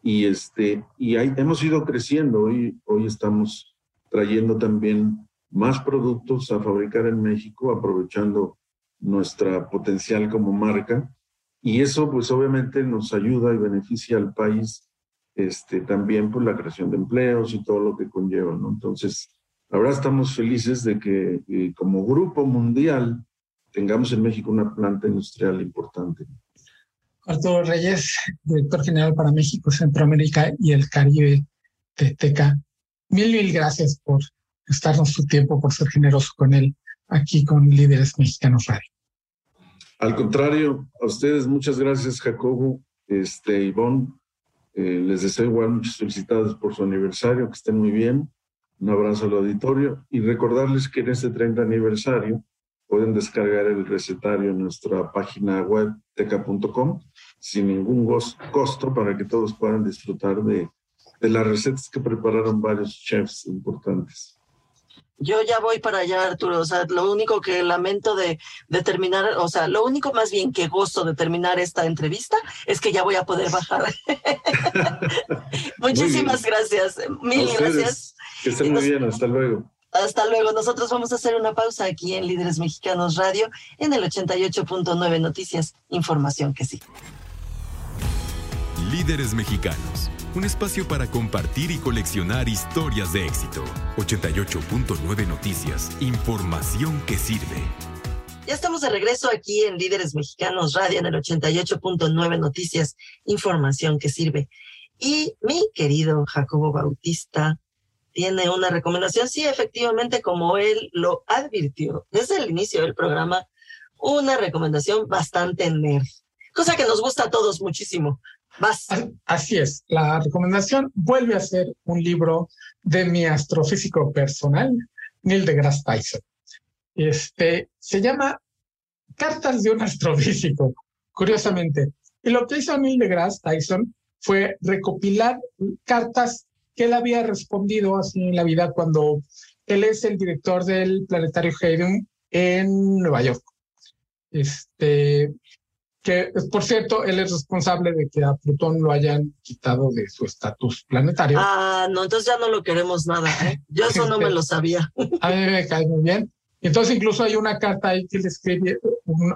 Y, este, y hemos ido creciendo. Hoy, hoy estamos trayendo también más productos a fabricar en México, aprovechando nuestra potencial como marca. Y eso, pues obviamente nos ayuda y beneficia al país este, también por la creación de empleos y todo lo que conlleva. Entonces, ahora estamos felices de que eh, como grupo mundial tengamos en México una planta industrial importante. Arturo Reyes, director general para México, Centroamérica y el Caribe de TECA. Mil, mil gracias por estarnos su tiempo, por ser generoso con él aquí con Líderes Mexicanos Radio. Al contrario, a ustedes muchas gracias, Jacobo, este, Ivonne. Eh, les deseo igual muchas felicidades por su aniversario, que estén muy bien. Un abrazo al auditorio y recordarles que en este 30 aniversario pueden descargar el recetario en nuestra página web teca.com sin ningún costo para que todos puedan disfrutar de, de las recetas que prepararon varios chefs importantes. Yo ya voy para allá, Arturo. O sea, lo único que lamento de, de, terminar, o sea, lo único más bien que gozo de terminar esta entrevista es que ya voy a poder bajar. <laughs> <laughs> Muchísimas gracias. Mil gracias. Que estén muy bien. Hasta luego. Hasta luego. Nosotros vamos a hacer una pausa aquí en Líderes Mexicanos Radio en el 88.9 Noticias. Información que sí. Líderes Mexicanos un espacio para compartir y coleccionar historias de éxito. 88.9 Noticias, información que sirve. Ya estamos de regreso aquí en Líderes Mexicanos Radio en el 88.9 Noticias, información que sirve. Y mi querido Jacobo Bautista tiene una recomendación, sí, efectivamente, como él lo advirtió desde el inicio del programa, una recomendación bastante nerd, cosa que nos gusta a todos muchísimo. Así es, la recomendación vuelve a ser un libro de mi astrofísico personal, Neil deGrasse Tyson. Este, se llama Cartas de un astrofísico, curiosamente. Y lo que hizo Neil deGrasse Tyson fue recopilar cartas que él había respondido así en la vida cuando él es el director del planetario Hayden en Nueva York. Este, que por cierto, él es responsable de que a Plutón lo hayan quitado de su estatus planetario. Ah, no, entonces ya no lo queremos nada. ¿eh? Yo eso no me lo sabía. <laughs> a mí me cae muy bien. Entonces incluso hay una carta ahí que le escribe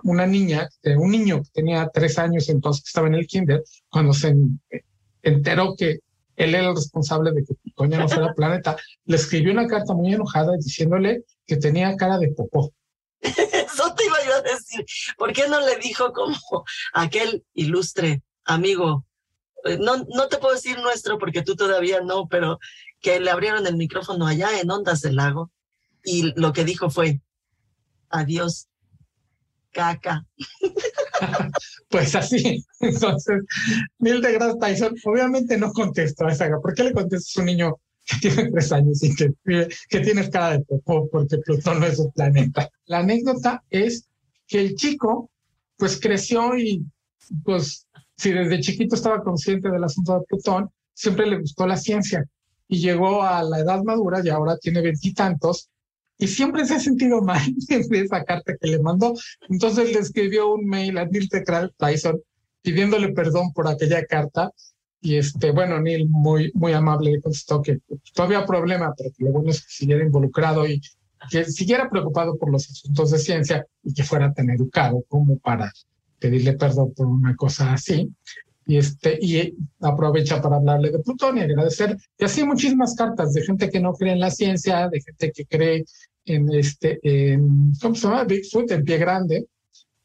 una niña, un niño que tenía tres años entonces que estaba en el kinder, cuando se enteró que él era el responsable de que Plutón ya no fuera planeta, le escribió una carta muy enojada diciéndole que tenía cara de popó. <laughs> Eso te iba yo a decir. ¿Por qué no le dijo como aquel ilustre amigo? Eh, no, no te puedo decir nuestro porque tú todavía no, pero que le abrieron el micrófono allá en Ondas del Lago y lo que dijo fue, adiós, caca. <laughs> pues así. Entonces, Neil deGrasse Tyson obviamente no contestó a esa. ¿Por qué le contestas a un niño que <laughs> tiene tres años y que, que tienes cara de popó porque Plutón no es un planeta. La anécdota es que el chico pues creció y pues si desde chiquito estaba consciente del asunto de Plutón, siempre le gustó la ciencia y llegó a la edad madura y ahora tiene veintitantos y siempre se ha sentido mal <laughs> de esa carta que le mandó. Entonces le escribió un mail a Neil deGrasse Tyson pidiéndole perdón por aquella carta y este, bueno, Neil muy, muy amable le contestó que todavía había problema, pero que lo bueno es que siguiera involucrado y que siguiera preocupado por los asuntos de ciencia y que fuera tan educado como para pedirle perdón por una cosa así. Y, este, y aprovecha para hablarle de Plutón y agradecer. Y así muchísimas cartas de gente que no cree en la ciencia, de gente que cree en este, en, ¿cómo se llama? Bigfoot, en pie grande,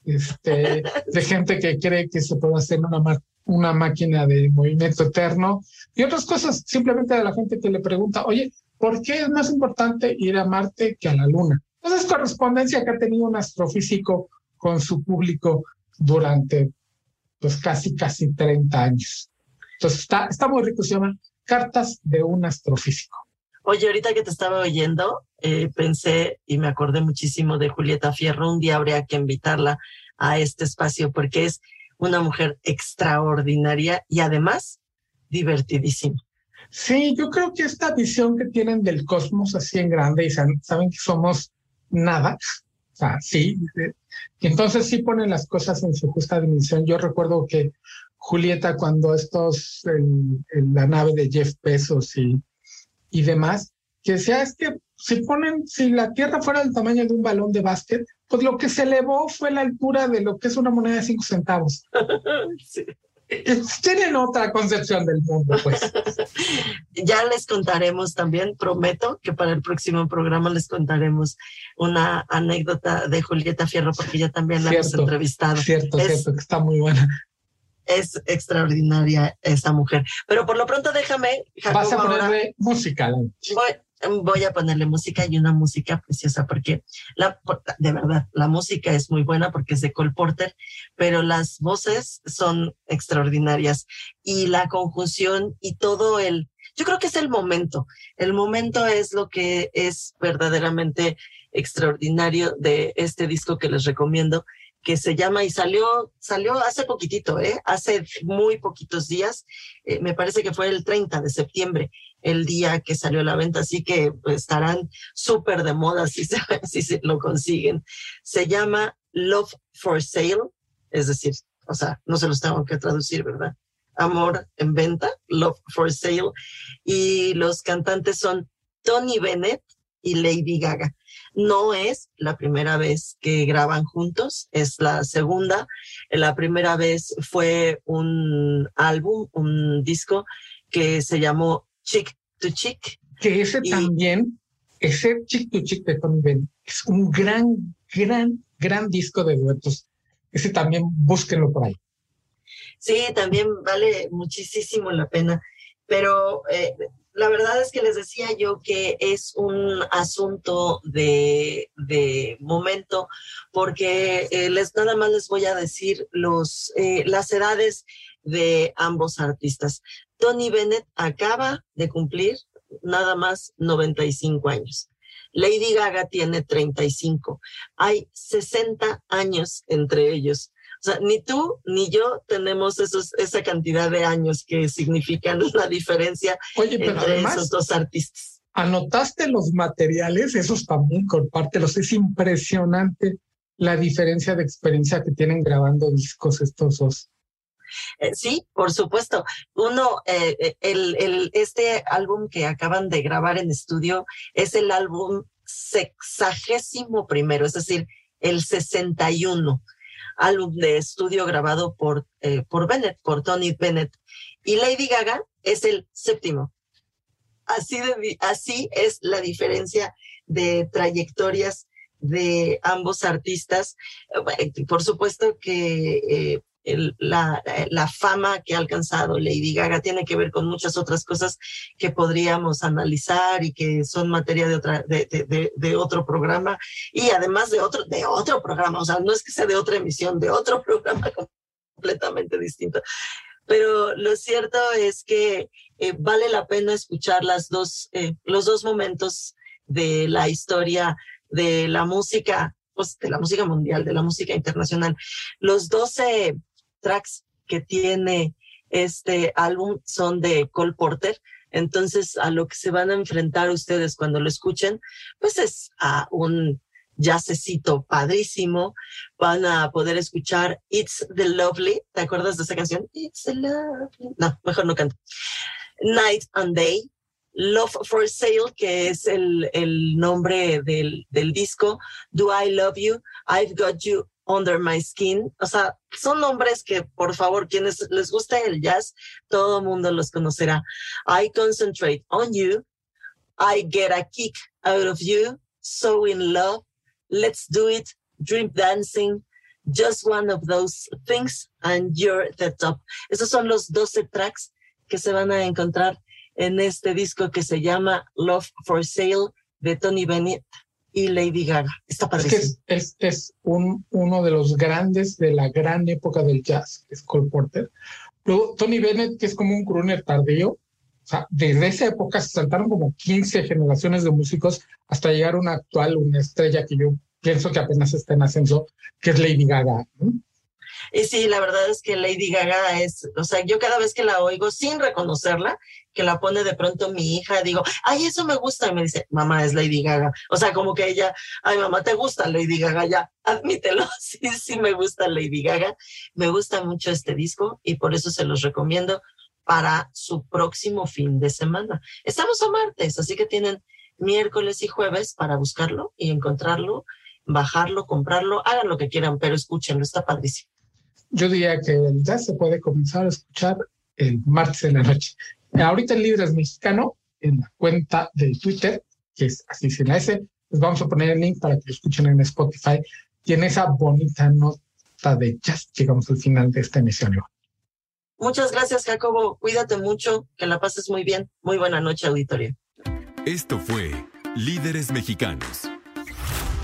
este, de gente que cree que se puede hacer una una máquina de movimiento eterno y otras cosas, simplemente de la gente que le pregunta, oye, ¿por qué es más importante ir a Marte que a la Luna? Entonces, correspondencia que ha tenido un astrofísico con su público durante pues casi, casi 30 años. Entonces, está, está muy rico, se llama Cartas de un astrofísico. Oye, ahorita que te estaba oyendo, eh, pensé y me acordé muchísimo de Julieta Fierro. Un día habría que invitarla a este espacio porque es una mujer extraordinaria y además divertidísima. Sí, yo creo que esta visión que tienen del cosmos así en grande y saben que somos nada, o sea, sí, entonces sí ponen las cosas en su justa dimensión. Yo recuerdo que Julieta, cuando estos, en, la nave de Jeff Bezos y, y demás, que decía, es que si ponen, si la Tierra fuera del tamaño de un balón de básquet, pues lo que se elevó fue la altura de lo que es una moneda de cinco centavos. <laughs> sí. Tienen otra concepción del mundo, pues. <laughs> ya les contaremos también, prometo que para el próximo programa les contaremos una anécdota de Julieta Fierro, porque ya también la hemos entrevistado. Cierto, cierto, que está muy buena. Es extraordinaria esa mujer. Pero por lo pronto déjame. Vas a ponerle música. voy a ponerle música y una música preciosa porque la, de verdad, la música es muy buena porque es de Cole Porter, pero las voces son extraordinarias y la conjunción y todo el, yo creo que es el momento. El momento es lo que es verdaderamente extraordinario de este disco que les recomiendo que se llama y salió, salió hace poquitito, ¿eh? hace muy poquitos días, eh, me parece que fue el 30 de septiembre, el día que salió a la venta, así que pues, estarán súper de moda si se, <laughs> si se lo consiguen. Se llama Love for Sale, es decir, o sea, no se los tengo que traducir, ¿verdad? Amor en venta, Love for Sale, y los cantantes son Tony Bennett y Lady Gaga. No es la primera vez que graban juntos, es la segunda. La primera vez fue un álbum, un disco que se llamó Chick to Chick. Que ese también, ese Chick to Chick de Tony Bennett, es un gran, gran, gran disco de duetos. Ese también búsquenlo por ahí. Sí, también vale muchísimo la pena. Pero eh, la verdad es que les decía yo que es un asunto de, momento, porque eh, les, nada más les voy a decir los, eh, las edades de ambos artistas. Tony Bennett acaba de cumplir nada más 95 años. Lady Gaga tiene 35. Hay 60 años entre ellos. O sea, ni tú ni yo tenemos esos, esa cantidad de años que significan la diferencia entre esos dos artistas. Anotaste los materiales, esos también, compártelos. Es impresionante la diferencia de experiencia que tienen grabando discos estos dos. Eh, sí, por supuesto. Uno, eh, eh, el, este álbum que acaban de grabar en estudio es el álbum sexagésimo primero, es decir, el 61 álbum de estudio grabado por, por Bennett, por Tony Bennett. Y Lady Gaga es el séptimo. Así, de, así es la diferencia de trayectorias de ambos artistas. Por supuesto que la, la, fama que ha alcanzado Lady Gaga tiene que ver con muchas otras cosas que podríamos analizar y que son materia de, otra, de, de, de, otro programa y además de otro, de otro programa, o sea, no es que sea de otra emisión, de otro <laughs> programa completamente distinto. Pero lo cierto es que eh, vale la pena escuchar las dos, eh, los dos momentos de la historia de la música, pues de la música mundial, de la música internacional. Los 12 tracks que tiene este álbum son de Cole Porter. Entonces, a lo que se van a enfrentar ustedes cuando lo escuchen, pues es a un padrísimo. Van a poder escuchar It's the Lovely. ¿Te acuerdas de esa canción? It's the Lovely. No, mejor no canto. Night and Day. Love for Sale, que es el, el nombre del, del disco. Do I Love You? I've Got You Under My Skin. O sea, son nombres que, por favor, quienes les gusta el jazz, todo mundo los conocerá. I concentrate on you. I get a kick out of you. So in love. Let's do it. Dream dancing. Just one of those things and you're the top. Esos son los 12 tracks que se van a encontrar en este disco que se llama Love for Sale de Tony Bennett y Lady Gaga. Está Es, es, es, un, uno de los grandes de la gran época del jazz, es Cole Porter. Luego, Tony Bennett, que es como un crooner tardío, O sea, desde esa época se saltaron como 15 generaciones de músicos hasta llegar a una actual, una estrella que yo pienso que apenas está en ascenso, que es Lady Gaga. Y sí, la verdad es que Lady Gaga es, o sea, yo cada vez que la oigo sin reconocerla, que la pone de pronto mi hija, digo, ay, eso me gusta. Y me dice, mamá, es Lady Gaga. O sea, como que ella, ay, mamá, ¿te gusta Lady Gaga? Ya, admítelo. <laughs> Sí, sí, me gusta Lady Gaga. Me gusta mucho este disco y por eso se los recomiendo para su próximo fin de semana. Estamos a martes, así que tienen miércoles y jueves para buscarlo y encontrarlo, bajarlo, comprarlo, hagan lo que quieran, pero escúchenlo, está padrísimo. Yo diría que ya se puede comenzar a escuchar el martes en la noche. Ahorita el libro es mexicano, en la cuenta de Twitter, que es así sin la S, les vamos a poner el link para que lo escuchen en Spotify. Y en esa bonita nota de jazz llegamos al final de esta emisión. Muchas gracias, Jacobo. Cuídate mucho, que la pases muy bien. Muy buena noche, auditorio. Esto fue Líderes Mexicanos.